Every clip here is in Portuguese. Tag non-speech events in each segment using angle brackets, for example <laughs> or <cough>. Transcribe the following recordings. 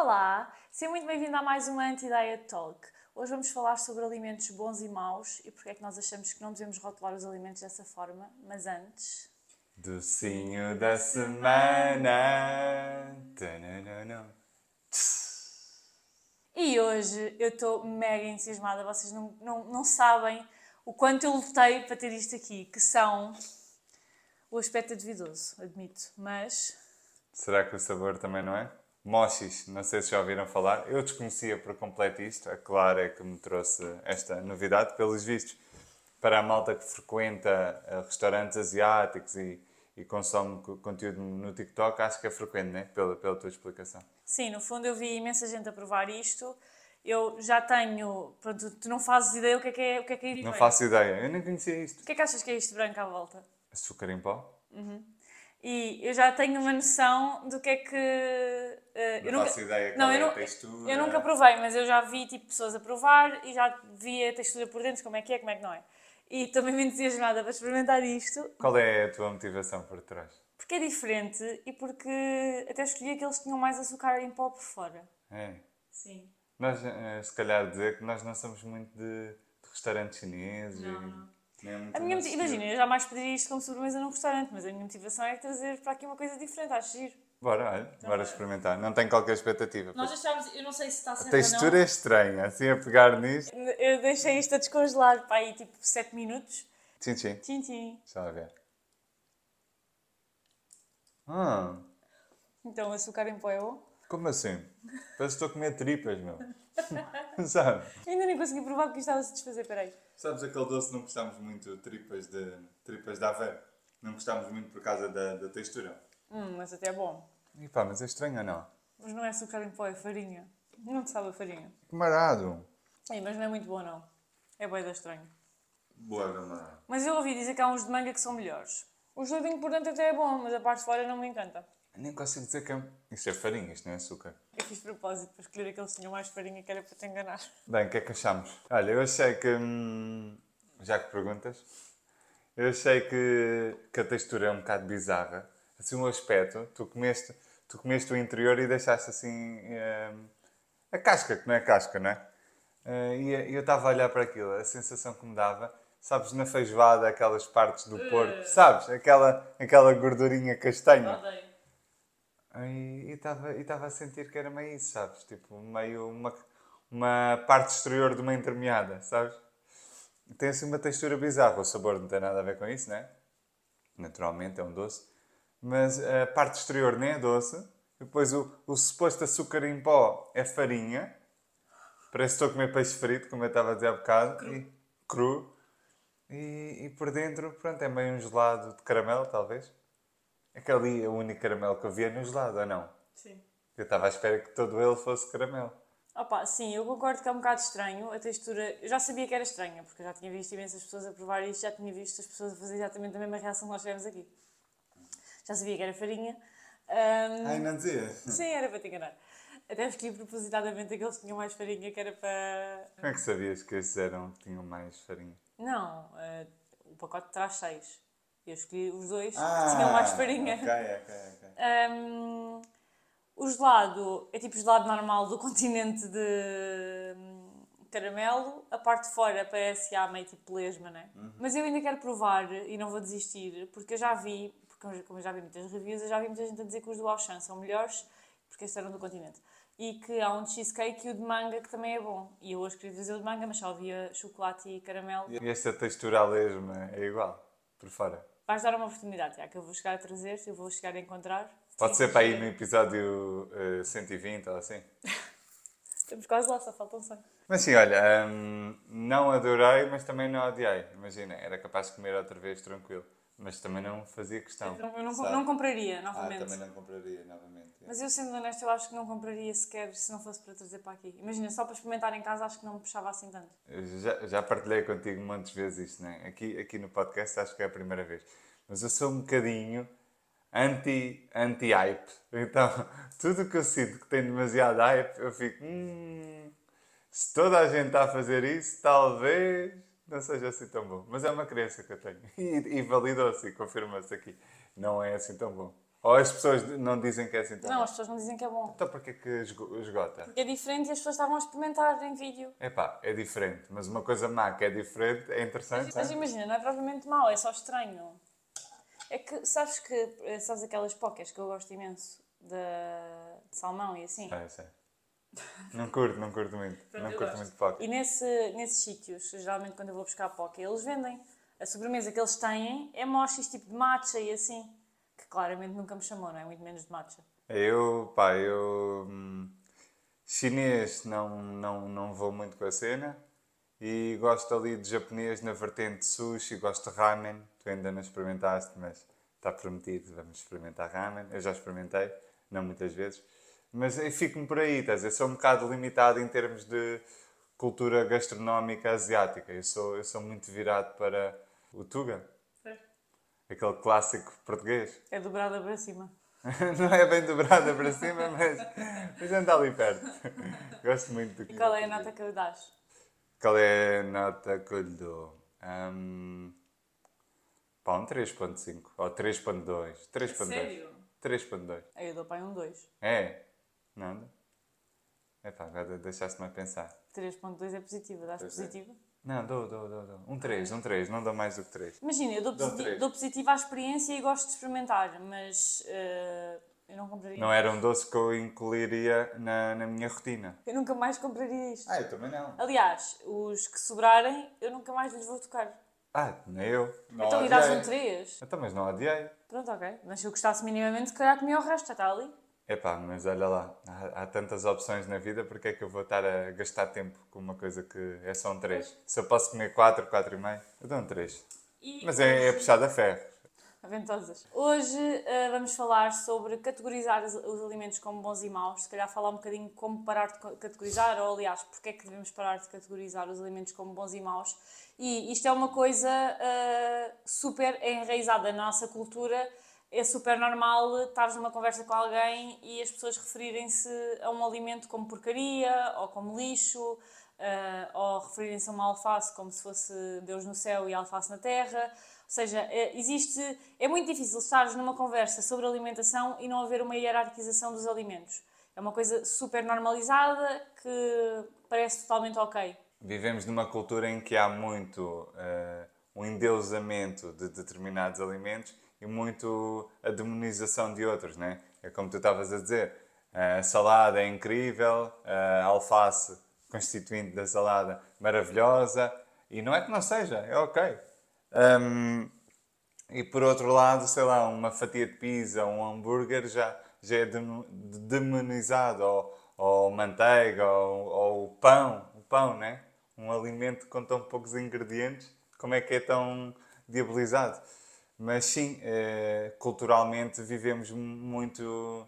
Olá, seja muito bem-vindo a mais um Anti-Diet Talk. Hoje vamos falar sobre alimentos bons e maus e porque é que nós achamos que não devemos rotular os alimentos dessa forma, mas antes... Docinho da semana. Tananana. E hoje eu estou mega entusiasmada, vocês não, não, não sabem o quanto eu lutei para ter isto aqui, que são... O aspecto é duvidoso, admito, mas Será que o sabor também não é? Mochis, não sei se já ouviram falar. Eu desconhecia por completo isto. A Clara é que me trouxe esta novidade, pelos vistos. Para a malta que frequenta eh, restaurantes asiáticos e, e consome co- conteúdo no TikTok, acho que é frequente, né? Pela, pela tua explicação. Sim, no fundo eu vi imensa gente a provar isto. Eu já tenho. Pronto, tu não fazes ideia o que é que é, o que é, que é Não faço ideia. Eu nem conhecia isto. O que é que achas que é isto branco à volta? Açúcar em pó? E eu já tenho uma noção do que é que. eu Não nunca, faço ideia não, eu é a textura. Eu nunca provei, mas eu já vi tipo, pessoas a provar e já vi a textura por dentro, como é que é, como é que não é. E estou mesmo entusiasmada para experimentar isto, Qual é a tua motivação por trás? porque é diferente e porque até escolhi que eles tinham mais açúcar em pó por fora. É. Sim. Nós, eh, se calhar, dizer que nós não somos muito de, de restaurantes chineses. Não, e não. É A minha, imagina, eu jamais pediria isto como sobremesa num restaurante, mas a minha motivação é trazer para aqui uma coisa diferente, acho giro. Bora, olha, bora experimentar. Não tenho qualquer expectativa. Nós achámos, eu não sei se está A textura é estranha, assim a pegar nisto. não. Eu deixei isto a descongelar para aí tipo 7 minutos. Tchim, tchim. Tchim, tchim. Deixa lá ver. Ah, Então, açúcar em pó é bom? como assim? Parece que estou a comer tripas, meu. <laughs> Sabe? Ainda nem consegui provar porque isto estava a se desfazer, peraí. Sabes aquele doce que não gostámos muito, tripas de, tripas de aveia? Não gostámos muito por causa da, da textura. Hum, mas até é bom. E pá, mas é estranho ou não? Mas não é açúcar em pó, é farinha. Não te sabe a farinha. Que marado. Ei, mas não é muito bom, não. É bué da estranho. Boa, marado. Mas eu ouvi dizer que há uns de manga que são melhores. O geladinho por dentro até é bom, mas a parte de fora não me encanta. Nem consigo dizer que é... Isto é farinha, isto não é açúcar. Fiz propósito para escolher aqueles que tinham mais farinha que era para te enganar. Bem, o que é que achamos? Olha, eu achei que. hum, já que perguntas, eu achei que, que a textura é um bocado bizarra. Assim, o aspecto, tu comeste, tu comeste o interior e deixaste assim. hum, a casca, que não é casca, não é? Eh, e eu estava a olhar para aquilo, a sensação que me dava, sabes, na feijoada, aquelas partes do porco, sabes? Aquela, aquela gordurinha castanha. Odeio. E estava a sentir que era meio isso, sabes? Tipo, meio uma, uma parte exterior de uma entremeada, sabes? Tem assim uma textura bizarra. O sabor não tem nada a ver com isso, né? Naturalmente é um doce. Mas a parte exterior nem é doce. Depois o, o suposto açúcar em pó é farinha. Parece que estou a comer peixe frito, como eu estava a dizer há bocado. Cru. E, cru. E, e por dentro, pronto, é meio um gelado de caramelo, talvez. É que ali o único caramelo que eu via no gelado, ou não? Sim. Eu estava à espera que todo ele fosse caramelo. Opa, sim, eu concordo que é um bocado estranho. A textura, eu já sabia que era estranha, porque eu já tinha visto imensas pessoas a provar isto, já tinha visto as pessoas a fazer exatamente a mesma reação que nós tivemos aqui. Já sabia que era farinha. Ahm, Ai, não dizia? Sim, era para te enganar. Até escolhi propositadamente aqueles que tinham mais farinha, que era para. Como é que sabias que esses eram, tinham mais farinha? Não, eh, o pacote traz seis. Eu escolhi os dois que tinham mais farinha. Ok, ok, ok. Ahm, o gelado é tipo gelado normal do <laughs> continente de hum, caramelo. A parte de fora parece já meio tipo lesma, né? Mas eu ainda quero provar e não vou desistir, porque eu já vi, porque como eu já vi muitas reviews, eu já vi muita gente a dizer que os do Auchan são melhores, porque esses eram do continente. E que há um cheesecake e o de manga que também é bom. E eu hoje queria trazer o de manga, mas só havia chocolate e caramelo. E esta textura à lesma é igual, por fora. Vais dar uma oportunidade, já que eu vou chegar a trazer, eu vou chegar a encontrar. Pode ser para aí no episódio eh, 120 ou assim. <laughs> Estamos quase lá, só faltam 100. Mas sim, olha, hum, não adorei, mas também não odiei. Imagina, era capaz de comer outra vez tranquilo. Mas também não fazia questão. Eu não, eu não, não compraria, Ah, novamente. também não compraria novamente. é. Mas eu, sendo honesta, eu acho que não compraria sequer se não fosse para trazer para aqui. Imagina, só para experimentar em casa, acho que não me puxava assim tanto. Eu Já, já partilhei contigo muitas vezes isto, né? aqui, aqui no podcast acho que é a primeira vez. Mas eu sou um bocadinho anti, anti-hype. Então, <laughs> tudo que eu sinto que tem demasiado hype, eu fico, hum, se toda a gente está a fazer isso, talvez não seja assim tão bom. Mas é uma crença que eu tenho. <laughs> E, e validou-se e confirma-se aqui. Não é assim tão bom. Ou as pessoas não dizem que é assim tão Não, bom? as pessoas não dizem que é bom. Então porquê que esgo- esgota? Porque é diferente e as pessoas estavam a experimentar em vídeo. Epá, é diferente, mas uma coisa má que é diferente é interessante, Mas sabe? imagina, não é propriamente mau, é só estranho. É que, sabes que, eh, sabes aquelas pocas que eu gosto imenso de, de salmão e assim? Eu sei. Não curto, não curto muito. não eu curto gosto. muito poke. E nesse, nesses sítios, geralmente quando eu vou buscar poca, eles vendem. A sobremesa que eles têm é mochis tipo de matcha e assim. Que claramente nunca me chamou, não é? Muito menos de matcha. Eu, pá, eu. hum, chinês não, não, não vou muito com a cena. E gosto ali de japonês na vertente sushi, gosto de ramen. Tu ainda não experimentaste, mas está prometido, vamos experimentar ramen. Eu já experimentei, não muitas vezes. Mas fico-me por aí, estás a ver? Sou um bocado limitado em termos de cultura gastronómica asiática. Eu sou, eu sou muito virado para o tuga, aquele clássico português. É dobrada para cima. <laughs> Não é bem dobrada para cima, mas, mas anda ali perto. Gosto muito do E qual é a nota que eu dás? Qual é a nota que eu lhe dou? Um, pá, um 3.5 ou 3.2. 3.2. Sério? 3.2. Aí eu dou para um 2. É? Nada? É pá, agora deixaste-me a pensar. 3.2 é positivo, dás Pois é. positivo? Não, dou, dou, dou, dou. Um 3, um 3, não dou mais do que 3. Imagina, eu dou, Dou positi- três. dou positivo à experiência e gosto de experimentar, mas eh, eu não compraria. Não era um doce que eu incluiria na, na minha rotina. Eu nunca mais compraria isto. Ah, eu também não. Aliás, os que sobrarem, eu nunca mais lhes vou tocar. Ah, nem eu. Não então lhe dás um odiei. 3. Então, mas não odiei. Pronto, ok. Mas se eu gostasse minimamente, se calhar comia o resto, já está ali. Epá, mas olha lá, há, há tantas opções na vida, porque é que eu vou estar a gastar tempo com uma coisa que é só um 3? Se eu posso comer 4, 4,5, eu dou um 3. E Mas é, é puxado a ferro. Aventosas. Hoje eh, vamos falar sobre categorizar os, os alimentos como bons e maus. Se calhar falar um bocadinho como parar de categorizar, ou aliás, porque é que devemos parar de categorizar os alimentos como bons e maus. E isto é uma coisa eh, super enraizada na nossa cultura. É super normal estares numa conversa com alguém e as pessoas referirem-se a um alimento como porcaria ou como lixo. eh, ou referirem-se a uma alface como se fosse Deus no céu e alface na terra. Ou seja, é, existe, é muito difícil estares numa conversa sobre alimentação e não haver uma hierarquização dos alimentos. É uma coisa super normalizada que parece totalmente ok. Vivemos numa cultura em que há muito eh, um endeusamento de determinados alimentos e muito a demonização de outros, né? É como tu estavas a dizer, a salada é incrível, a alface constituinte da salada maravilhosa, e não é que não seja, é ok. Hum, e por outro lado, sei lá, uma fatia de pizza, um hambúrguer já, já é demo- demonizado, ou, ou manteiga, ou, ou pão, o pão, né? Um alimento com tão poucos ingredientes, como é que é tão diabolizado? Mas sim, eh, culturalmente vivemos muito.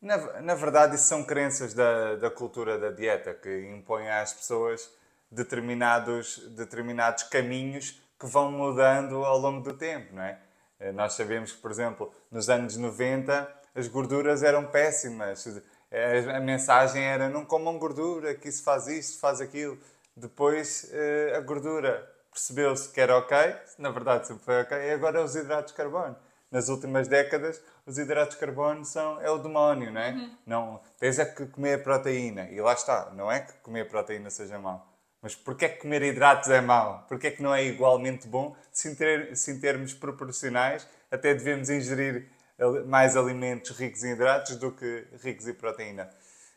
Na, na verdade, isso são crenças da, da cultura da dieta que impõem às pessoas determinados, determinados caminhos que vão mudando ao longo do tempo, não é? Eh, Nós sabemos que, por exemplo, nos anos 90 as gorduras eram péssimas. A a mensagem era não comam gordura, que isso faz isto, faz aquilo. Depois eh, a gordura percebeu-se que era ok, na verdade sempre foi ok, e agora é os hidratos de carbono. Nas últimas décadas, os hidratos de carbono são, é o demónio, não é? Não, tens é que comer proteína. E lá está, não é que comer proteína seja mau. Mas porquê é que comer hidratos é mau? Porquê é que não é igualmente bom? Se em, ter- se em termos proporcionais, até devemos ingerir mais alimentos ricos em hidratos do que ricos em proteína.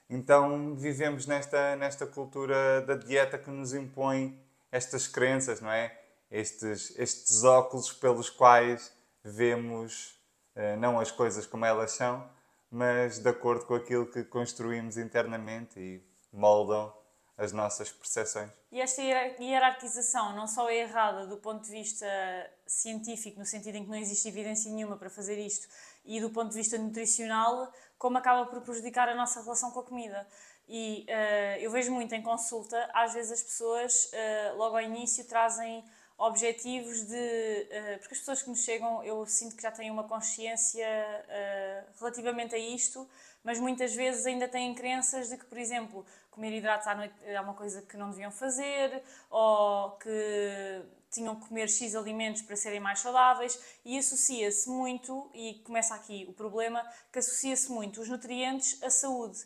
Então vivemos nesta, nesta cultura da dieta que nos impõe estas crenças, não é? Estes, estes óculos pelos quais vemos eh, não as coisas como elas são, mas de acordo com aquilo que construímos internamente e moldam as nossas percepções. E esta hier- hierarquização não só é errada do ponto de vista científico, no sentido em que não existe evidência nenhuma para fazer isto, e do ponto de vista nutricional, como acaba por prejudicar a nossa relação com a comida. E eh, eu vejo muito em consulta, às vezes as pessoas, eh, logo ao início, trazem objetivos de. eh, porque as pessoas que nos chegam, eu sinto que já têm uma consciência relativamente a isto, mas muitas vezes ainda têm crenças de que, por exemplo, comer hidratos à noite é uma coisa que não deviam fazer, ou que tinham que comer X alimentos para serem mais saudáveis e associa-se muito, e começa aqui o problema, que associa-se muito os nutrientes à saúde.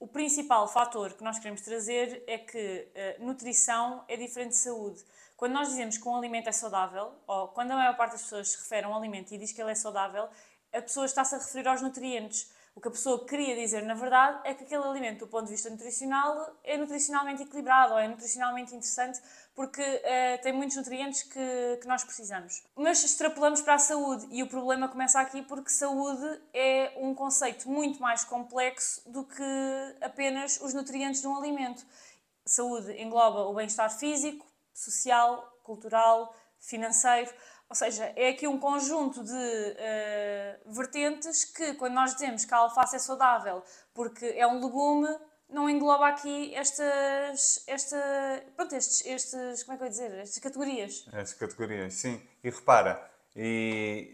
O principal fator que nós queremos trazer é que uh, nutrição é diferente de saúde. Quando nós dizemos que um alimento é saudável, ou quando a maior parte das pessoas se refere a um alimento e diz que ele é saudável, a pessoa está-se a referir aos nutrientes. O que a pessoa queria dizer, na verdade, é que aquele alimento, do ponto de vista nutricional, é nutricionalmente equilibrado ou é nutricionalmente interessante porque uh, tem muitos nutrientes que, que nós precisamos. Mas extrapolamos para a saúde e o problema começa aqui porque saúde é um conceito muito mais complexo do que apenas os nutrientes de um alimento. Saúde engloba o bem-estar físico, social, cultural, financeiro. Ou seja, é aqui um conjunto de uh, vertentes que, quando nós dizemos que a alface é saudável porque é um legume, não engloba aqui estas, esta, pronto, estes, estes, como é que eu ia dizer, estas categorias. Estas categorias, sim. E repara, e,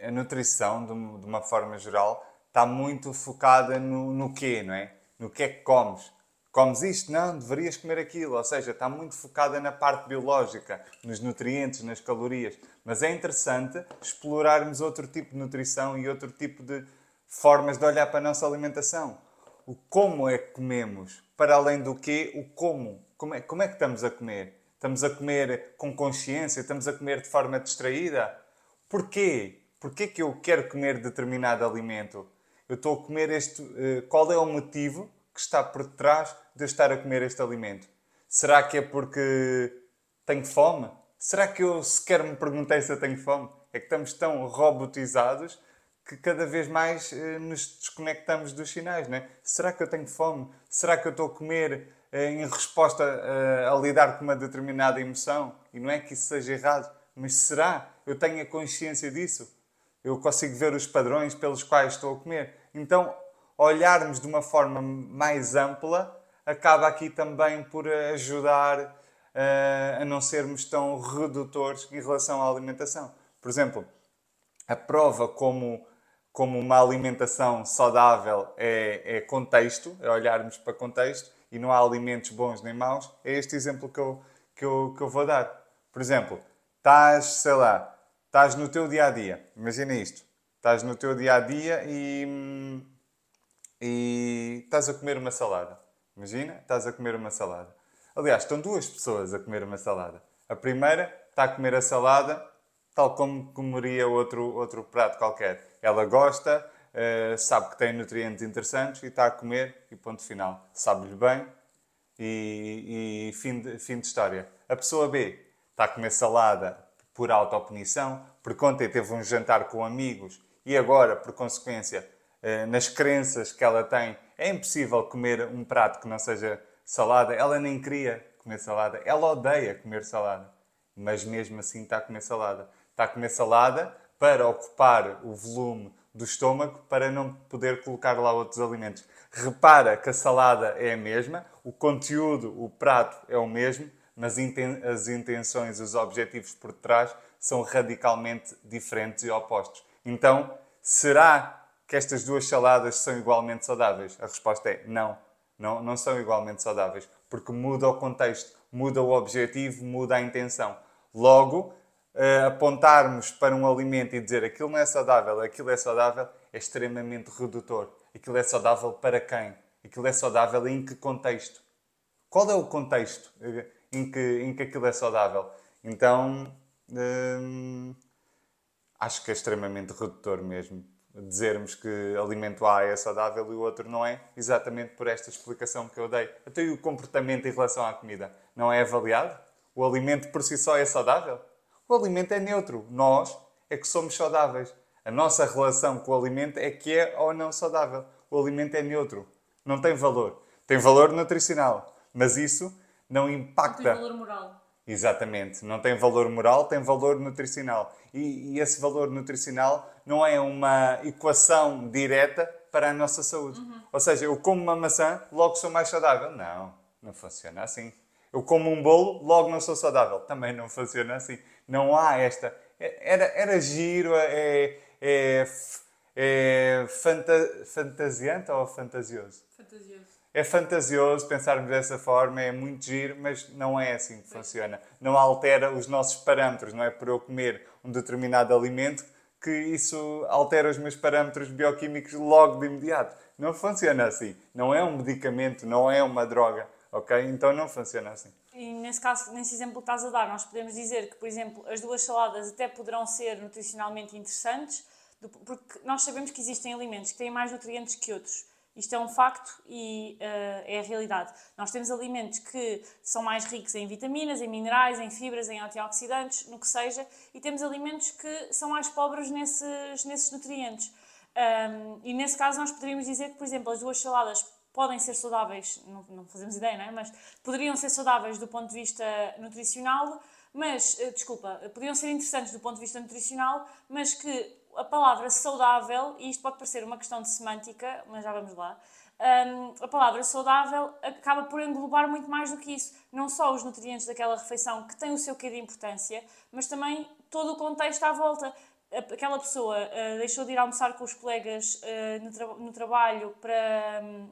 e a nutrição, de, uma forma geral, está muito focada no, no quê, não é? No que é que comes comes isto, não, deverias comer aquilo. Ou seja, está muito focada na parte biológica, nos nutrientes, nas calorias. Mas é interessante explorarmos outro tipo de nutrição e outro tipo de formas de olhar para a nossa alimentação. O como é que comemos, para além do quê, o como. Como é, como é que estamos a comer? Estamos a comer com consciência? Estamos a comer de forma distraída? Porquê? Porquê que eu quero comer determinado alimento? Eu estou a comer este. Eh, qual é o motivo que está por trás de eu estar a comer este alimento? Será que é porque tenho fome? Será que eu sequer me perguntei se eu tenho fome? É que estamos tão robotizados que cada vez mais eh, nos desconectamos dos sinais, não é? Será que eu tenho fome? Será que eu estou a comer eh, em resposta eh, a lidar com uma determinada emoção? E não é que isso seja errado, mas será? Eu tenho a consciência disso? Eu consigo ver os padrões pelos quais estou a comer? Então, olharmos de uma forma mais ampla acaba aqui também por ajudar uh, a não sermos tão redutores em relação à alimentação. Por exemplo, a prova como, como uma alimentação saudável é, é contexto, é olharmos para contexto e não há alimentos bons nem maus, é este exemplo que eu, que eu, que eu vou dar. Por exemplo, estás, sei lá, estás no teu dia a dia, imagina isto, estás no teu dia a dia e hum, e estás a comer uma salada. Imagina, estás a comer uma salada. Aliás, estão duas pessoas a comer uma salada. A primeira está a comer a salada tal como comeria outro, outro prato qualquer. Ela gosta, uh, sabe que tem nutrientes interessantes e está a comer e ponto final. Sabe-lhe bem e, e fim, de, fim de história. A pessoa B está a comer salada por autopunição, porque ontem teve um jantar com amigos e agora, por consequência, eh, nas crenças que ela tem, é impossível comer um prato que não seja salada. Ela nem queria comer salada. Ela odeia comer salada. Mas mesmo assim está a comer salada. Está a comer salada para ocupar o volume do estômago para não poder colocar lá outros alimentos. Repara que a salada é a mesma, o conteúdo, o prato é o mesmo, mas as intenções, os objetivos por trás são radicalmente diferentes e opostos. Então, será que estas duas saladas são igualmente saudáveis? A resposta é não, não, não são igualmente saudáveis, porque muda o contexto, muda o objetivo, muda a intenção. Logo, uh, apontarmos para um alimento e dizer aquilo não é saudável, aquilo é saudável, é extremamente redutor. Aquilo é saudável para quem? Aquilo é saudável em que contexto? Qual é o contexto eh, em que, em que aquilo é saudável? Então, hum, acho que é extremamente redutor mesmo dizermos que alimento A é saudável e o outro não é, exatamente por esta explicação que eu dei. Até o comportamento em relação à comida não é avaliado? O alimento por si só é saudável? O alimento é neutro. Nós é que somos saudáveis. A nossa relação com o alimento é que é ou não saudável. O alimento é neutro. Não tem valor. Tem valor nutricional, mas isso não impacta. Não tem valor moral. Exatamente. Não tem valor moral, tem valor nutricional. E, e, esse valor nutricional não é uma equação direta para a nossa saúde. Uhum. Ou seja, eu como uma maçã, logo sou mais saudável. Não, não funciona assim. Eu como um bolo, logo não sou saudável. Também não funciona assim. Não há esta. É, era, era giro, é, é, é fanta, fantasiante ou fantasioso? Fantasioso. É fantasioso pensarmos dessa forma, é muito giro, mas não é assim que funciona. Não altera os nossos parâmetros, não é por eu comer um determinado alimento que isso altera os meus parâmetros bioquímicos logo de imediato. Não funciona assim. Não é um medicamento, não é uma droga, ok? Então não funciona assim. E nesse caso, nesse exemplo que estás a dar, nós podemos dizer que, por exemplo, as duas saladas até poderão ser nutricionalmente interessantes, porque nós sabemos que existem alimentos que têm mais nutrientes que outros. Isto é um facto e uh, é a realidade. Nós temos alimentos que são mais ricos em vitaminas, em minerais, em fibras, em antioxidantes, no que seja, e temos alimentos que são mais pobres nesses, nesses nutrientes. Um, e nesse caso, nós poderíamos dizer que, por exemplo, as duas saladas podem ser saudáveis, não, não fazemos ideia, não é? Mas poderiam ser saudáveis do ponto de vista nutricional, mas, uh, desculpa, poderiam ser interessantes do ponto de vista nutricional, mas que a palavra saudável, e isto pode parecer uma questão de semântica, mas já vamos lá, um, a palavra saudável acaba por englobar muito mais do que isso. Não só os nutrientes daquela refeição, que têm o seu quê de importância, mas também todo o contexto à volta. Aquela pessoa uh, deixou de ir almoçar com os colegas uh, no, tra no, trabalho para. Um,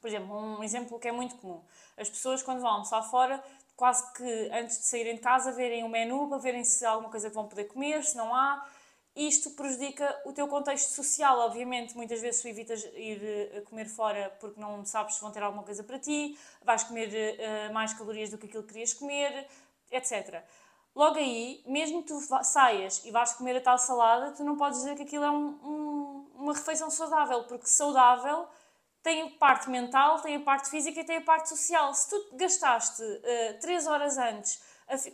por exemplo, um exemplo que é muito comum. As pessoas, quando vão almoçar fora, quase que antes de saírem de casa, verem o menu para verem se há alguma coisa que vão poder comer, se não há isto prejudica o teu contexto social, obviamente. Muitas vezes tu evitas ir uh, comer fora porque não sabes se vão ter alguma coisa para ti, vais comer uh, mais calorias do que aquilo que querias comer, etc. Logo aí, mesmo que tu saias e vais comer a tal salada, tu não podes dizer que aquilo é um, um, uma refeição saudável, porque saudável tem a parte mental, tem a parte física e tem a parte social. Se tu gastaste uh, 3 horas antes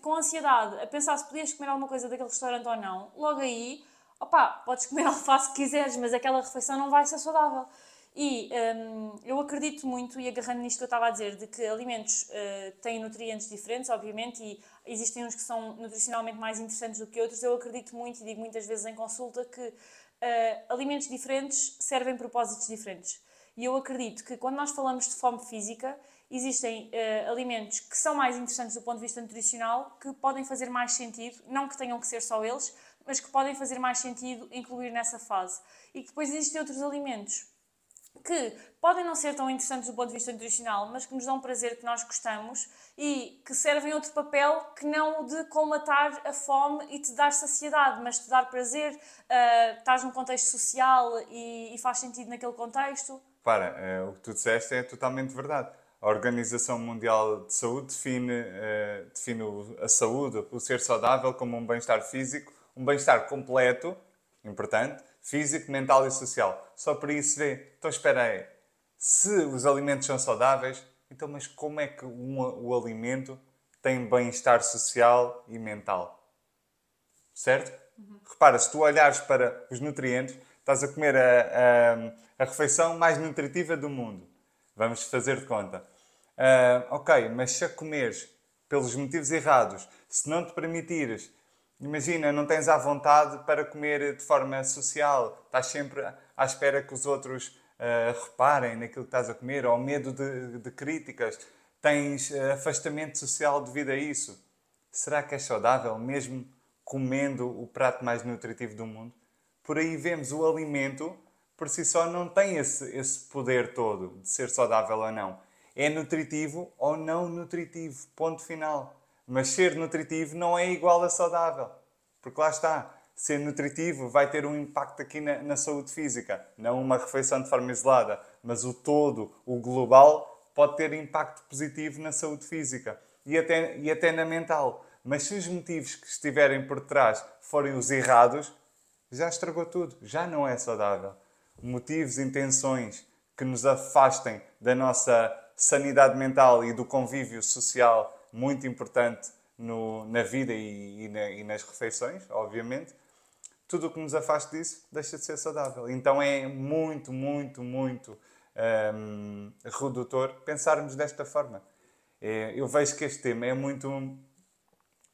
com ansiedade a pensar se podias comer alguma coisa daquele restaurante ou não, logo aí opá, podes comer <laughs> alface que quiseres, mas aquela refeição não vai ser saudável. E um, eu acredito muito, e agarrando nisto que eu estava a dizer, de que alimentos uh, têm nutrientes diferentes, obviamente, e existem uns que são nutricionalmente mais interessantes do que outros. Eu acredito muito, e digo muitas vezes em consulta, que uh, alimentos diferentes servem propósitos diferentes. E eu acredito que quando nós falamos de fome física, existem uh, alimentos que são mais interessantes do ponto de vista nutricional, que podem fazer mais sentido, não que tenham que ser só eles, mas que podem fazer mais sentido incluir nessa fase. E que depois existem outros alimentos que podem não ser tão interessantes do ponto de vista nutricional, mas que nos dão prazer, que nós gostamos e que servem outro papel que não o de colmatar a fome e te dar saciedade, mas te dar prazer, uh, estás num contexto social e, e, faz sentido naquele contexto. Para, uh, o que tu disseste é totalmente verdade. A Organização Mundial de Saúde define, uh, define a saúde, o ser saudável, como um bem-estar físico, um bem-estar completo, importante, físico, mental e social. Só para isso vê. Então espera aí. Se os alimentos são saudáveis, então mas como é que um, o alimento tem bem-estar social e mental? Certo? Uhum. Repara, se tu olhares para os nutrientes, estás a comer a, a, a refeição mais nutritiva do mundo. Vamos fazer de conta. Uh, ok, mas se a comeres pelos motivos errados, se não te permitires Imagina, não tens à vontade para comer de forma social, estás sempre à espera que os outros uh, reparem naquilo que estás a comer, ou medo de, de críticas, tens uh, afastamento social devido a isso. Será que é saudável mesmo comendo o prato mais nutritivo do mundo? Por aí vemos o alimento, por si só, não tem esse, esse poder todo de ser saudável ou não. É nutritivo ou não nutritivo. Ponto final. Mas ser nutritivo não é igual a saudável. Porque lá está, ser nutritivo vai ter um impacto aqui na, na saúde física. Não uma refeição de forma isolada, mas o todo, o global, pode ter impacto positivo na saúde física e até, e até na mental. Mas se os motivos que estiverem por trás forem os errados, já estragou tudo, já não é saudável. Motivos, intenções que nos afastem da nossa sanidade mental e do convívio social muito importante no, na vida e, e, na, e, nas refeições, obviamente, tudo o que nos afaste disso deixa de ser saudável. Então é muito, muito, muito hum, redutor pensarmos desta forma. É, eu vejo que este tema é muito.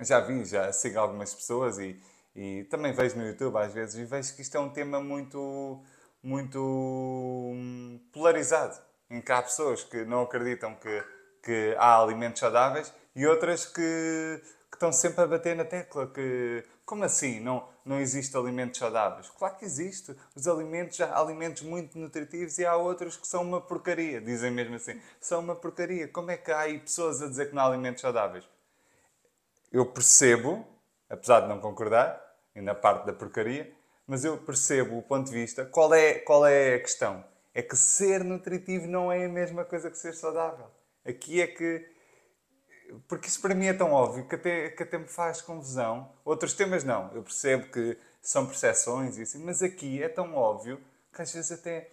Já vi, já sigo algumas pessoas e, e também vejo no YouTube às vezes e vejo que isto é um tema muito, muito hum, polarizado. Em que há pessoas que não acreditam que, que há alimentos saudáveis e outras que, que estão sempre a bater na tecla que Como assim? Não, não existe alimentos saudáveis? Claro que existe. Os alimentos, há alimentos muito nutritivos e há outros que são uma porcaria. Dizem mesmo assim. São uma porcaria. Como é que há aí pessoas a dizer que não há alimentos saudáveis? Eu percebo, apesar de não concordar, e na parte da porcaria, mas eu percebo o ponto de vista. Qual é, qual é a questão? É que ser nutritivo não é a mesma coisa que ser saudável. Aqui é que porque isso para mim é tão óbvio que até, que até me faz confusão. Outros temas não. Eu percebo que são percepções e assim, mas aqui é tão óbvio que às vezes até,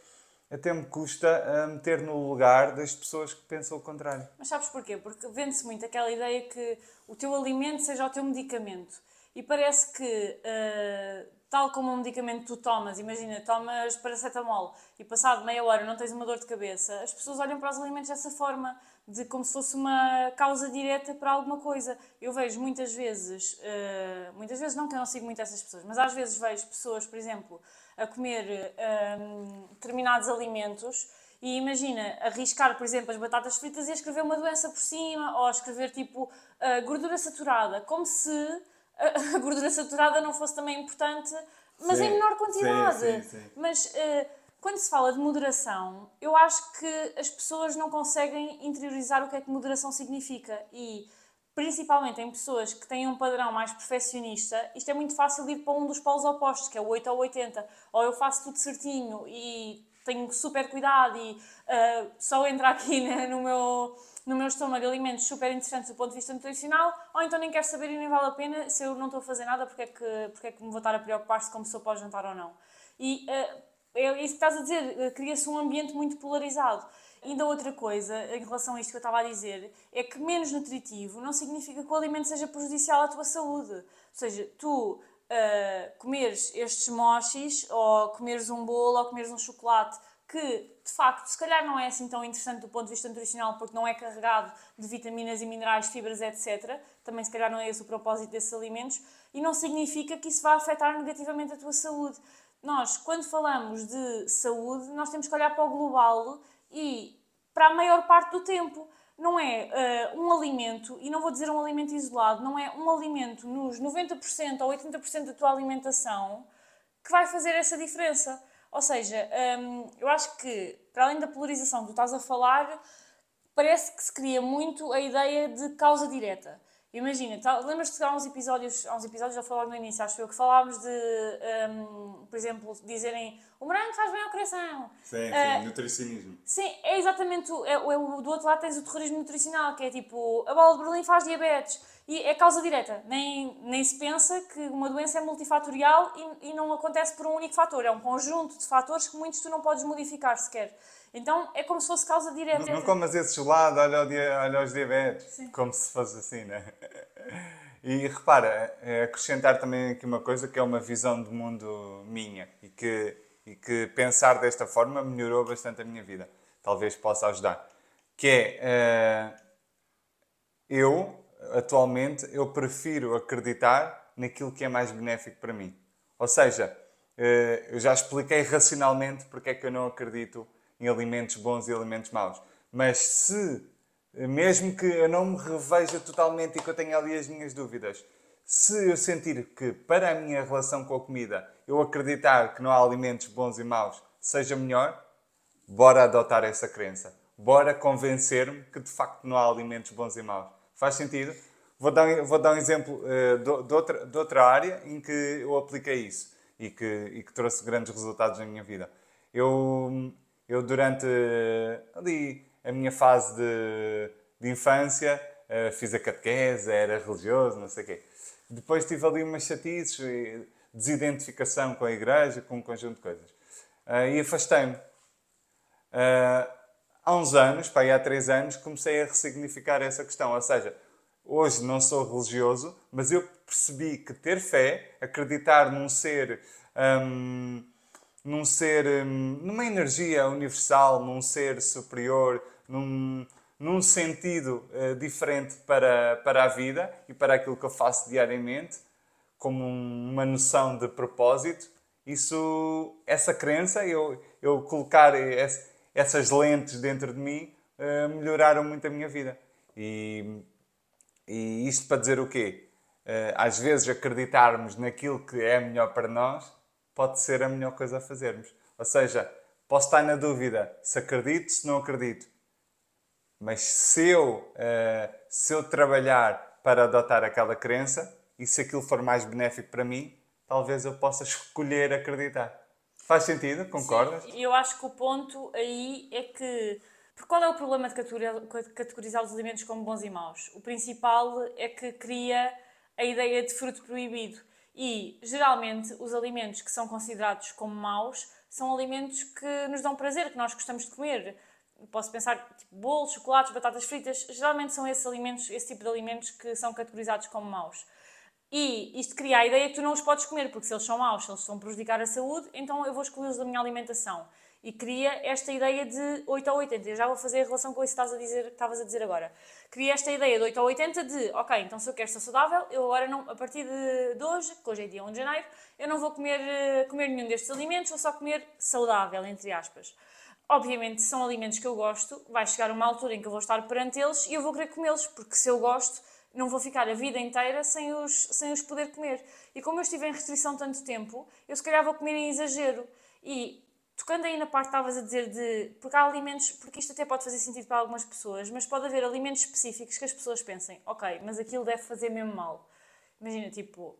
até me custa meter no lugar das pessoas que pensam o contrário. Mas sabes porquê? Porque vende-se muito aquela ideia que o teu alimento seja o teu medicamento. E parece que, uh, tal como um medicamento tu tomas, imagina, tomas paracetamol e passado meia hora não tens uma dor de cabeça, as pessoas olham para os alimentos dessa forma de como se fosse uma causa direta para alguma coisa. Eu vejo muitas vezes, uh, muitas vezes não que eu não sigo muito essas pessoas, mas às vezes vejo pessoas, por exemplo, a comer um, determinados alimentos e imagina arriscar, por exemplo, as batatas fritas e escrever uma doença por cima ou escrever tipo uh, gordura saturada, como se <laughs> a gordura saturada não fosse também importante, mas sim, em menor quantidade. Sim, sim, mas uh, quando se fala de moderação, eu acho que as pessoas não conseguem interiorizar o que é que moderação significa e principalmente em pessoas que têm um padrão mais perfeccionista, isto é muito fácil ir para um dos polos opostos, que é o 8 ou 80. Ou eu faço tudo certinho e tenho super cuidado e uh, só entra aqui <laughs> né, no, meu, no meu estômago alimentos super interessantes do ponto de vista nutricional, ou então nem quero saber e nem vale a pena, se eu não estou a fazer nada, porque é que, porque é que me vou estar a preocupar-se como se eu posso jantar ou não. E uh, é isso que estás a dizer, eh, cria-se um ambiente muito polarizado. Ainda outra coisa, em relação a isto que eu estava a dizer, é que menos nutritivo não significa que o alimento seja prejudicial à tua saúde. Ou seja, tu uh, comeres estes mochis, ou comeres um bolo, ou comeres um chocolate, que de facto se calhar não é assim tão interessante do ponto de vista nutricional, porque não é carregado de vitaminas e minerais, fibras, etc. Também se calhar não é esse o propósito desses alimentos, e não significa que isso vá afetar negativamente a tua saúde nós, quando falamos de saúde, nós temos que olhar para o global e para a maior parte do tempo. Não é uh, um alimento, e não vou dizer um alimento isolado, não é um alimento nos 90% ou 80% da tua alimentação que vai fazer essa diferença. Ou seja, um, ehm, eu acho que, para além da polarização que tu estás a falar, parece que se cria muito a ideia de causa direta. Imagina, tá, lembras-te que há uns episódios, há uns episódios, já falar no início, acho eu, que falámos de, um, por exemplo, dizerem o morango faz bem ao coração. Sim, uh, sim, nutricionismo. Sim, é exatamente, o, é, é, do outro lado tens o terrorismo nutricional, que é tipo, a bola de Berlim faz diabetes. E é causa direta. Nem, nem se pensa que uma doença é multifatorial e, e não acontece por um único fator. É um conjunto de fatores que muitos tu não podes modificar sequer. Então é como se fosse causa direta. Não, não comas esse gelado, olha, olha os diabetes. Sim. Como se fosse assim, né? E repara, é acrescentar também aqui uma coisa que é uma visão do mundo minha e que, e que pensar desta forma melhorou bastante a minha vida. Talvez possa ajudar. Que é, uh, eu, atualmente, eu prefiro acreditar naquilo que é mais benéfico para mim. Ou seja, eu já expliquei racionalmente porque é que eu não acredito em alimentos bons e alimentos maus. Mas se, mesmo que eu não me reveja totalmente e que eu tenha ali as minhas dúvidas, se eu sentir que para a minha relação com a comida eu acreditar que não há alimentos bons e maus seja melhor, bora adotar essa crença. Bora convencer-me que de facto não há alimentos bons e maus. Faz sentido? Vou dar, vou dar um exemplo uh, de, outra, de outra área em que eu apliquei isso e que, e que trouxe grandes resultados na minha vida. Eu eu, durante ali a minha fase de, de infância, uh, fiz a catequese, era religioso, não sei o quê. Depois tive ali umas chatices, desidentificação com a igreja, com um conjunto de coisas. Uh, e afastei-me. Uh, há uns anos, pá, há três anos, comecei a ressignificar essa questão. Ou seja, hoje não sou religioso, mas eu percebi que ter fé, acreditar num ser. Um, num ser, hum, numa energia universal, num ser superior, num, num sentido uh, diferente para, para a vida e para aquilo que eu faço diariamente, como uma noção de propósito. Isso, essa crença, eu, eu colocar esse, essas lentes dentro de mim, uh, melhoraram muito a minha vida. E, e isto para dizer o quê? uh, às vezes acreditarmos naquilo que é melhor para nós pode ser a melhor coisa a fazermos. Ou seja, posso estar na dúvida se acredito, se não acredito. Mas se eu, uh, se eu trabalhar para adotar aquela crença e se aquilo for mais benéfico para mim, talvez eu possa escolher acreditar. Faz sentido? Concordas? Sim, eu acho que o ponto aí é que. Porque qual é o problema de categorizar os alimentos como bons e maus? O principal é que cria a ideia de fruto proibido. E, geralmente, os alimentos que são considerados como maus são alimentos que nos dão prazer, que nós gostamos de comer. Posso pensar, tipo, bolos, chocolates, batatas fritas. Geralmente são esses alimentos, esse tipo de alimentos que são categorizados como maus. E isto cria a ideia que tu não os podes comer, porque se eles são maus, se eles estão a prejudicar a saúde, então eu vou excluí-los da minha alimentação. E cria esta ideia de 8 a 80. Eu já vou fazer a relação com isso que, estás a dizer, estavas a dizer agora. Cria esta ideia de 8 a 80 de, ok, então se eu quero ser saudável, eu agora, não, a partir de, de hoje, que hoje é dia 1 de janeiro, eu não vou comer, eh, comer nenhum destes alimentos, vou só comer saudável, entre aspas. Obviamente, são alimentos que eu gosto, vai chegar uma altura em que eu vou estar perante eles e eu vou querer comê-los, porque se eu gosto, não vou ficar a vida inteira sem os, sem os poder comer. E como eu estive em restrição tanto tempo, eu se calhar vou comer em exagero. E tocando aí na parte que estavas a dizer de. Porque há alimentos. Porque isto até pode fazer sentido para algumas pessoas, mas pode haver alimentos específicos que as pessoas pensem, ok, mas aquilo deve fazer mesmo mal. Imagina, tipo.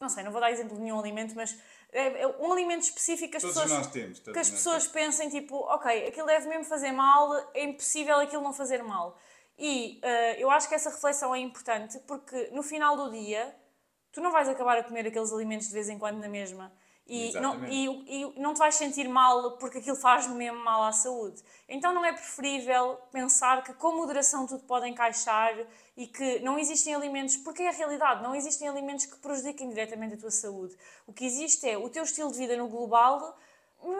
Não sei, não vou dar exemplo de nenhum alimento, mas é, é um alimento específico que as todos pessoas, nós temos, que as pessoas pensem, tipo, ok, aquilo deve mesmo fazer mal, é impossível aquilo não fazer mal. E uh, eu acho que essa reflexão é importante porque no final do dia tu não vais acabar a comer aqueles alimentos de vez em quando na mesma. E não, e, e não te vais sentir mal porque aquilo faz mesmo mal à saúde. Então não é preferível pensar que com moderação tudo pode encaixar e que não existem alimentos, porque é a realidade, não existem alimentos que prejudiquem diretamente a tua saúde. O que existe é o teu estilo de vida no global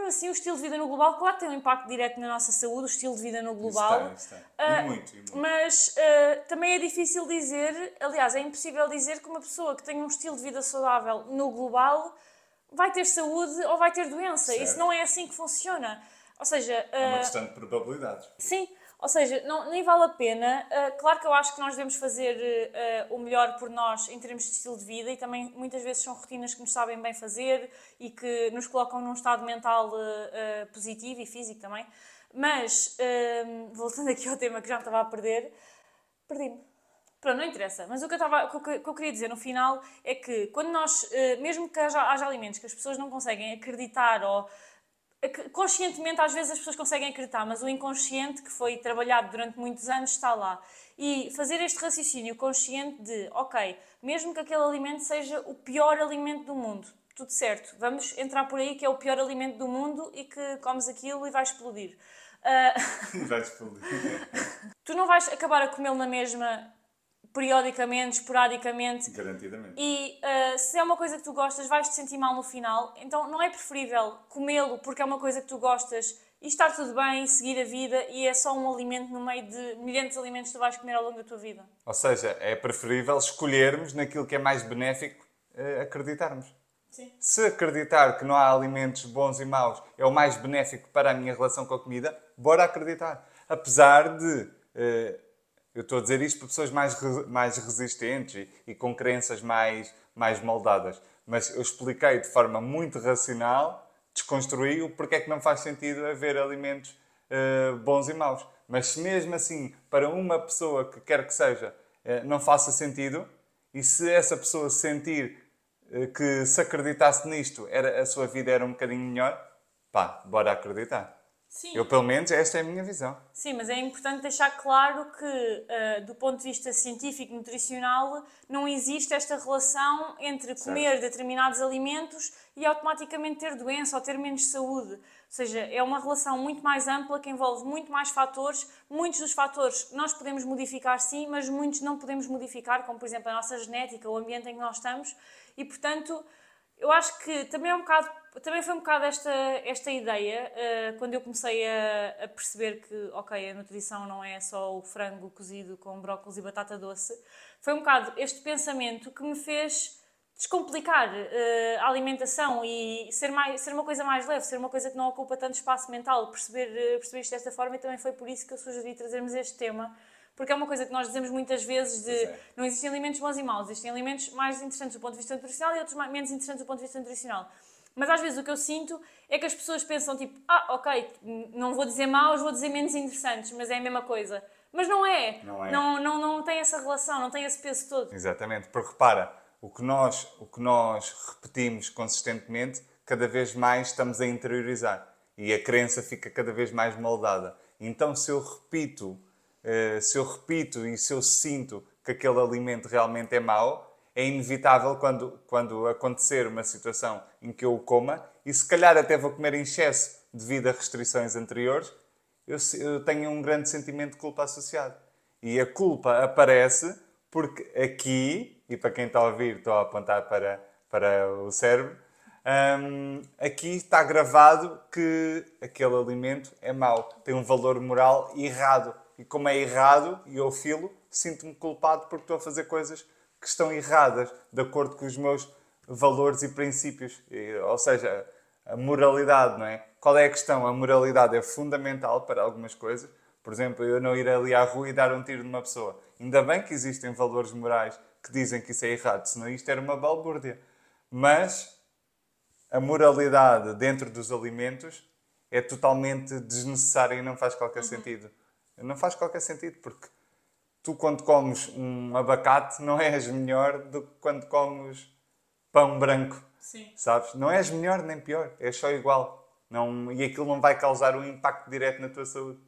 assim, o estilo de vida no global, claro que tem um impacto direto na nossa saúde, o estilo de vida no global. Isso tem. Uh, e muito, e muito. Mas uh, também é difícil dizer, aliás, é impossível dizer que uma pessoa que tem um estilo de vida saudável no global vai ter saúde ou vai ter doença. Certo. Isso não é assim que funciona. Ou seja. Uh, é uma questão de probabilidades. Sim. Ou seja, não, nem vale a pena. Uh, claro que eu acho que nós devemos fazer uh, o melhor por nós em termos de estilo de vida e também muitas vezes são rotinas que nos sabem bem fazer e que nos colocam num estado mental uh, positivo e físico também. Mas, voltando aqui ao tema que já me estava a perder, perdi-me. Pronto, não interessa. Mas o que eu, estava, o que eu queria dizer no final é que quando nós, mesmo que haja, haja alimentos que as pessoas não conseguem acreditar ou é conscientemente às vezes as pessoas conseguem acreditar, mas o inconsciente que foi trabalhado durante muitos anos está lá. E fazer este raciocínio consciente de, ok, mesmo que aquele alimento seja o pior alimento do mundo, tudo certo, vamos entrar por aí que é o pior alimento do mundo e que comes aquilo e <laughs> vai explodir. Uh... vai explodir. tu não vais acabar a comê-lo na mesma periodicamente, esporadicamente. Garantidamente. E uh, se é uma coisa que tu gostas, vais-te sentir mal no final. Então não é preferível comê-lo porque é uma coisa que tu gostas e estar tudo bem, seguir a vida e é só um alimento no meio de milhares de alimentos que tu vais comer ao longo da tua vida. Ou seja, é preferível escolhermos naquilo que é mais benéfico uh, acreditarmos. Sim. Se acreditar que não há alimentos bons e maus é o mais benéfico para a minha relação com a comida, bora acreditar. Apesar de uh, eu estou a dizer isto para pessoas mais, mais resistentes e, e com crenças mais, mais moldadas. Mas eu expliquei de forma muito racional, desconstruí o porque é que não faz sentido haver alimentos uh, bons e maus. Mas se mesmo assim, para uma pessoa que quer que seja, uh, não faça sentido, e se essa pessoa sentir uh, que se acreditasse nisto, era, a sua vida era um bocadinho melhor, pá, bora acreditar. Sim. Eu, pelo menos, esta é a minha visão. Sim, mas é importante deixar claro que, uh, do ponto de vista científico nutricional, não existe esta relação entre comer certo. determinados alimentos e automaticamente ter doença ou ter menos saúde. Ou seja, é uma relação muito mais ampla que envolve muito mais fatores. Muitos dos fatores nós podemos modificar sim, mas muitos não podemos modificar, como por exemplo a nossa genética, o ambiente em que nós estamos. E portanto, eu acho que também é um bocado também foi um bocado esta, esta ideia, uh, quando eu comecei a, a, perceber que, ok, a nutrição não é só o frango cozido com brócolis e batata doce, foi um bocado este pensamento que me fez descomplicar uh, a alimentação e ser, mais, ser uma coisa mais leve, ser uma coisa que não ocupa tanto espaço mental, perceber, uh, perceber isto desta forma e também foi por isso que eu sugeri trazermos este tema, Porque é uma coisa que nós dizemos muitas vezes de é. não existem alimentos bons e maus, existem alimentos mais interessantes do ponto de vista nutricional e outros menos interessantes do ponto de vista nutricional. Mas às vezes o que eu sinto é que as pessoas pensam tipo, ah, ok, não vou dizer maus, vou dizer menos interessantes, mas é a mesma coisa. Mas não é. Não é. Não, não, não tem essa relação, não tem esse peso todo. Exatamente, porque repara, o que nós, o que nós repetimos consistentemente, cada vez mais estamos a interiorizar e a crença fica cada vez mais moldada. Então, se eu repito, eh, se eu repito e se eu sinto que aquele alimento realmente é mau, é inevitável quando, quando acontecer uma situação em que eu o coma e se calhar até vou comer em excesso devido a restrições anteriores, eu, eu tenho um grande sentimento de culpa associado. E a culpa aparece porque aqui, e para quem está a ouvir, estou a apontar para, para o cérebro, hum, aqui está gravado que aquele alimento é mau, tem um valor moral errado. E como é errado, e eu filo, sinto-me culpado porque estou a fazer coisas que estão erradas, de acordo com os meus valores e princípios. E, ou seja, a moralidade, não é? Qual é a questão? A moralidade é fundamental para algumas coisas. Por exemplo, eu não ir ali à rua e dar um tiro numa pessoa. Ainda bem que existem valores morais que dizem que isso é errado, senão isto era uma balbúrdia. Mas a moralidade dentro dos alimentos é totalmente desnecessária e não faz qualquer sentido. Não faz qualquer sentido porque tu quando comes um abacate não és melhor do que quando comes pão branco. Sim. Sabes? Não és melhor nem pior, é só igual. Não, e aquilo não vai causar um impacto direto na tua saúde.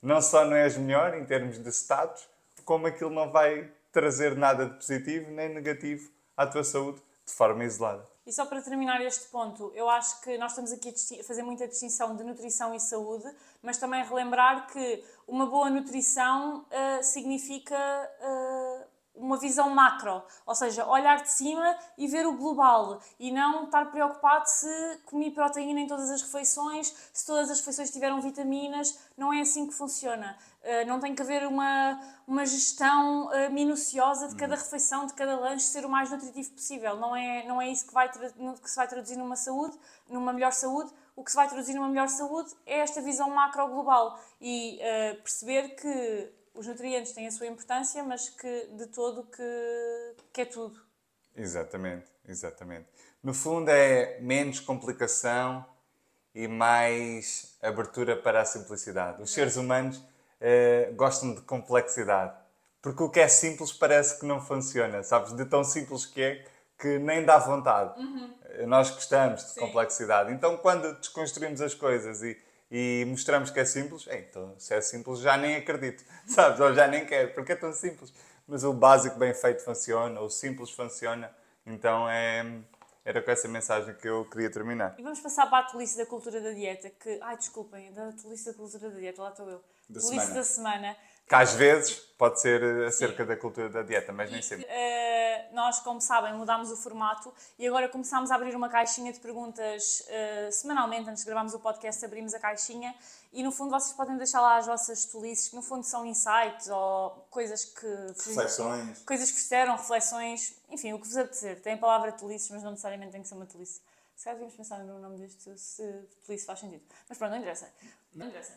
Não só não és melhor em termos de status, como aquilo não vai trazer nada de positivo nem negativo à tua saúde de forma isolada. E só para terminar este ponto, eu acho que nós estamos aqui a fazer muita distinção de nutrição e saúde, mas também relembrar que uma boa nutrição ah, significa ah, uma visão macro, ou seja, olhar de cima e ver o global e não estar preocupado se comi proteína em todas as refeições, se todas as refeições tiveram vitaminas, não é assim que funciona. Uh, não tem que haver uma, uma gestão uh, minuciosa de cada refeição, de cada lanche, ser o mais nutritivo possível. Não é, não é isso que, vai que se vai traduzir numa saúde, numa melhor saúde. O que se vai traduzir numa melhor saúde é esta visão macro global e uh, perceber que os nutrientes têm a sua importância, mas que de todo que, que é tudo. Exatamente, exatamente. No fundo é menos complicação e mais abertura para a simplicidade. Os seres humanos eh, gostam de complexidade. Porque o que é simples parece que não funciona, sabes? De tão simples que é que nem dá vontade. Eh, Nós gostamos de Sim. complexidade. Então, quando desconstruímos as coisas e, e mostramos que é simples, "Ei, então, se é simples, já nem acredito, <laughs> sabes? Ou já nem quero, porque é tão simples. Mas o básico bem feito funciona, o simples funciona. Então, é, era com essa mensagem que eu queria terminar. E vamos passar para a tolice da cultura da dieta, que... Ai, desculpem, da tolice da cultura da dieta, lá estou eu. Da tolice semana. da semana. Que às vezes pode ser eh, acerca da cultura da dieta, mas nem sempre. Eh, nós, como sabem, mudámos o formato e agora começámos a abrir uma caixinha de perguntas eh, semanalmente. Antes de gravarmos o podcast, abrimos a caixinha e, no fundo, vocês podem deixar lá as vossas tolices, que no fundo são insights ou coisas que... Reflexões. Coisas que fizeram, reflexões, enfim, o que vos apetecer. Tem a palavra tolices, mas não necessariamente tem que ser uma tolice. Se calhar devíamos pensar no nome deste, se tolice faz sentido. Mas pronto, não interessa. Não interessa.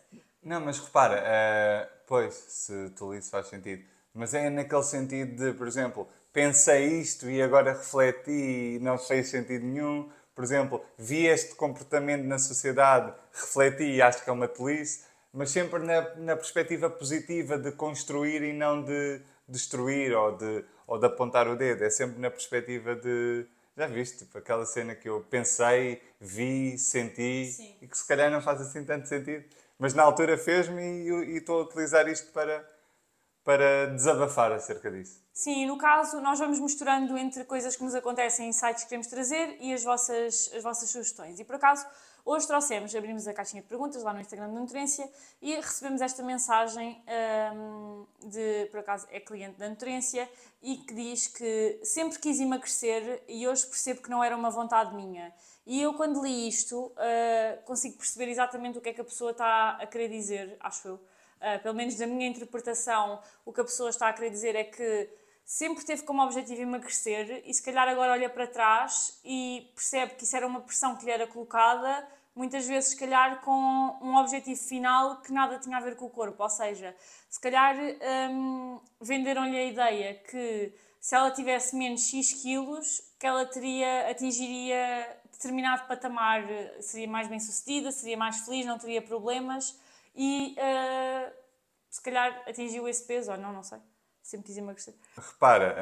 Não, mas repara, eh, pois, se tu isso faz sentido. Mas é naquele sentido de, por exemplo, pensei isto e agora refleti e não fez sentido nenhum. Por exemplo, vi este comportamento na sociedade, refleti e acho que é uma tolice. Mas sempre na, na perspectiva positiva de construir e não de destruir ou de, ou de apontar o dedo. É sempre na perspectiva de. Já viste? Tipo, aquela cena que eu pensei, vi, senti Sim. e que se calhar não faz assim tanto sentido. Mas na altura fez-me e, estou a utilizar isto para, para desabafar acerca disso. Sim, no caso, nós vamos misturando entre coisas que nos acontecem, insights que queremos trazer e as vossas, as vossas sugestões. E por acaso, hoje trouxemos, abrimos a caixinha de perguntas lá no Instagram da Nutrência e recebemos esta mensagem hum, de, por acaso, é cliente da Nutrência e que diz que sempre quis emagrecer e hoje percebo que não era uma vontade minha. E eu, quando li isto, ah, consigo perceber exatamente o que é que a pessoa está a querer dizer, acho eu. Uh, pelo menos da minha interpretação, o que a pessoa está a querer dizer é que sempre teve como objetivo emagrecer e se calhar agora olha para trás e percebe que isso era uma pressão que lhe era colocada, muitas vezes, se calhar, com um objetivo final que nada tinha a ver com o corpo. Ou seja, se calhar hum, venderam-lhe a ideia que se ela tivesse menos X quilos, que ela teria, atingiria determinado patamar, seria mais bem sucedida, seria mais feliz, não teria problemas e uh, se calhar atingiu esse peso ou não, não sei. Sempre quis emagrecer. Repara,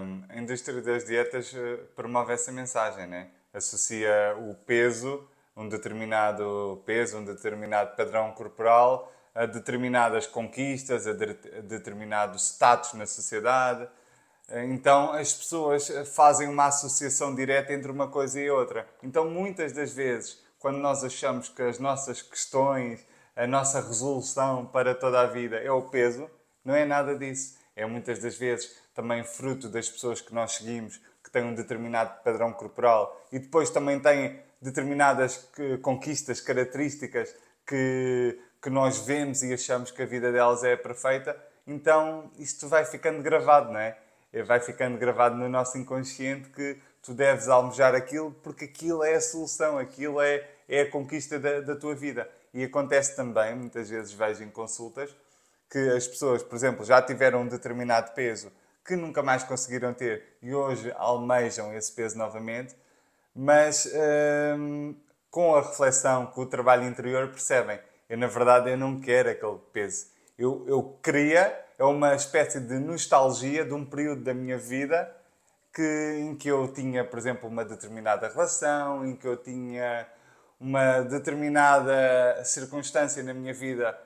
hum, a indústria das dietas eh, promove essa mensagem, né? Associa o peso, um determinado peso, um determinado padrão corporal, a determinadas conquistas, a, de, a determinados status na sociedade. Então as pessoas fazem uma associação direta entre uma coisa e outra. Então muitas das vezes, quando nós achamos que as nossas questões, a nossa resolução para toda a vida é o peso, não é nada disso. É muitas das vezes também fruto das pessoas que nós seguimos, que têm um determinado padrão corporal e depois também têm determinadas conquistas, características que, que nós vemos e achamos que a vida delas é perfeita. Então isto vai ficando gravado, não é? Vai ficando gravado no nosso inconsciente que tu deves almejar aquilo porque aquilo é a solução, aquilo é, é a conquista da, da tua vida. E acontece também, muitas vezes vejo em consultas, que as pessoas, por exemplo, já tiveram um determinado peso que nunca mais conseguiram ter e hoje almejam esse peso novamente, mas hum, com a reflexão, com o trabalho interior, percebem, eu na verdade eu não quero aquele peso. Eu, eu queria, é uma espécie de nostalgia de um período da minha vida que, em que eu tinha, por exemplo, uma determinada relação, em que eu tinha uma determinada circunstância na minha vida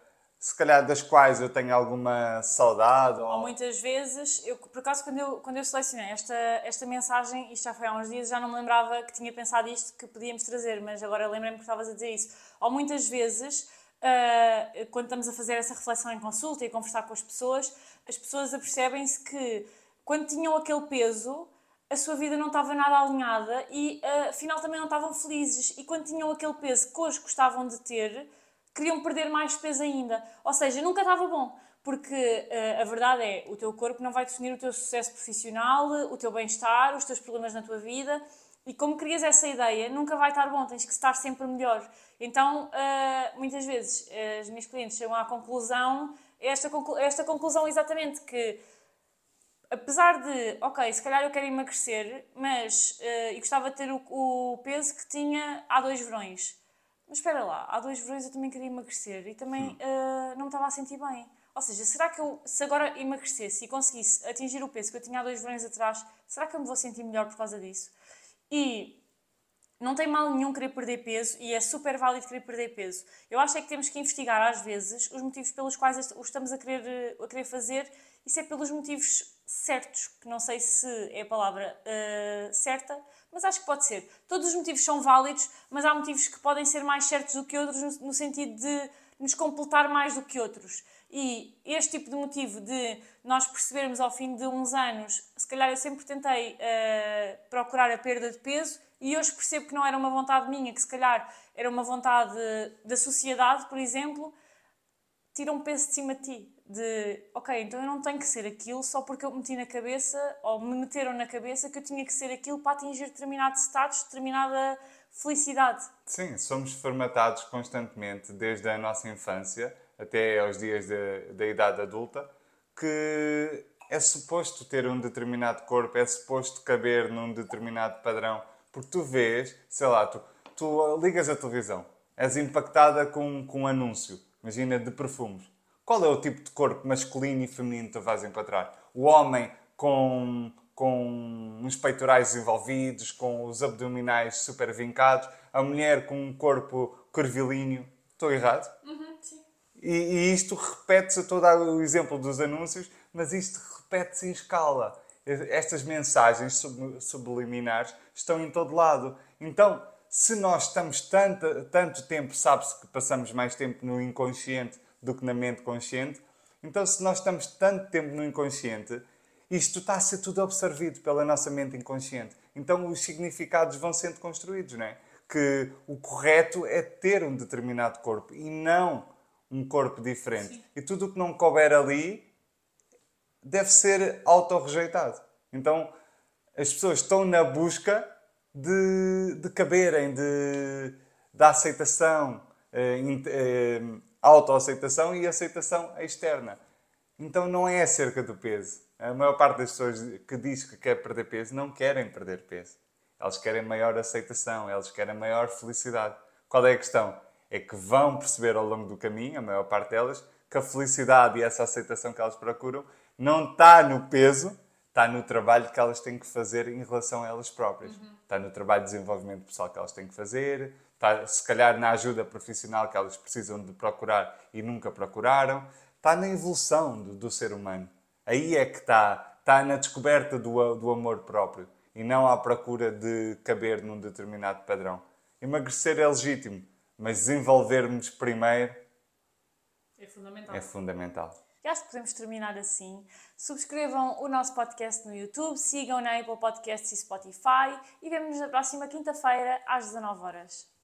se calhar das quais eu tenho alguma saudade. Ou, ou muitas vezes, eu, por acaso, quando eu, quando eu selecionei esta, esta mensagem, isto já foi há uns dias, já não me lembrava que tinha pensado isto que podíamos trazer, mas agora lembrei-me que estavas a dizer isso. Ou muitas vezes, uh, quando estamos a fazer essa reflexão em consulta e a conversar com as pessoas, as pessoas apercebem-se que quando tinham aquele peso, a sua vida não estava nada alinhada e uh, afinal também não estavam felizes. E quando tinham aquele peso que hoje gostavam de ter, queriam perder mais peso ainda. Ou seja, nunca estava bom. Porque uh, a verdade é, o teu corpo não vai definir o teu sucesso profissional, o teu bem-estar, os teus problemas na tua vida. E como crias essa ideia, nunca vai estar bom, tens que estar sempre melhor. Então, uh, muitas vezes, uh, as minhas clientes chegam à conclusão, esta, conclu esta conclusão exatamente, que apesar de, ok, se calhar eu quero emagrecer, mas uh, gostava de ter o, o peso que tinha há dois verões mas espera lá, há dois verões eu também queria emagrecer e também uh, não me estava a sentir bem. Ou seja, será que eu, se agora emagrecesse e conseguisse atingir o peso que eu tinha há dois verões atrás, será que eu me vou sentir melhor por causa disso? E não tem mal nenhum querer perder peso e é super válido querer perder peso. Eu acho é que temos que investigar às vezes os motivos pelos quais o estamos a querer, a querer fazer se é pelos motivos certos, que não sei se é a palavra uh, certa, mas acho que pode ser. Todos os motivos são válidos, mas há motivos que podem ser mais certos do que outros, no, no sentido de nos completar mais do que outros. E este tipo de motivo de nós percebermos ao fim de uns anos, se calhar eu sempre tentei uh, procurar a perda de peso e hoje percebo que não era uma vontade minha, que se calhar era uma vontade da sociedade, por exemplo, tira um peso de cima de ti de ok, então eu não tenho que ser aquilo só porque eu meti na cabeça ou me meteram na cabeça que eu tinha que ser aquilo para atingir determinado status, determinada felicidade. Sim, somos formatados constantemente desde a nossa infância até aos dias da idade adulta que é suposto ter um determinado corpo, é suposto caber num determinado padrão, porque tu vês, sei lá, tu, tu ligas a televisão, és impactada com, com um anúncio, imagina, de perfumes qual é o tipo de corpo masculino e feminino que tu vais encontrar? O homem com, com uns peitorais envolvidos, com os abdominais super vincados, a mulher com um corpo curvilíneo. Estou errado? Uhum, sim. E, e isto repete-se, dar o exemplo dos anúncios, mas isto repete-se em escala. Estas mensagens subliminares estão em todo lado. Então, se nós estamos tanto, tanto tempo, sabe-se que passamos mais tempo no inconsciente do que na mente consciente. Então, se nós estamos tanto tempo no inconsciente, isto está a ser tudo absorvido pela nossa mente inconsciente. Então, os significados vão sendo construídos, não é? Que o correto é ter um determinado corpo e não um corpo diferente. Sim. E tudo o que não couber ali deve ser autorrejeitado. Então, as pessoas estão na busca de, de caberem, de, da aceitação, eh, eh, autoaceitação e aceitação externa. Então não é acerca do peso. A maior parte das pessoas que diz que quer perder peso não querem perder peso. Elas querem maior aceitação, elas querem maior felicidade. Qual é a questão? É que vão perceber ao longo do caminho, a maior parte delas, que a felicidade e essa aceitação que elas procuram não está no peso, está no trabalho que elas têm que fazer em relação a elas próprias. Uhum. Está no trabalho de desenvolvimento pessoal que elas têm que fazer, está se calhar na ajuda profissional que elas precisam de procurar e nunca procuraram, está na evolução do, do ser humano. Aí é que está, está na descoberta do, do amor próprio e não à procura de caber num determinado padrão. Emagrecer é legítimo, mas desenvolvermos primeiro é fundamental. É fundamental. E acho que podemos terminar assim. Subscrevam o nosso podcast no YouTube, sigam na Apple Podcasts e Spotify e vemo-nos na próxima quinta-feira às 19 horas.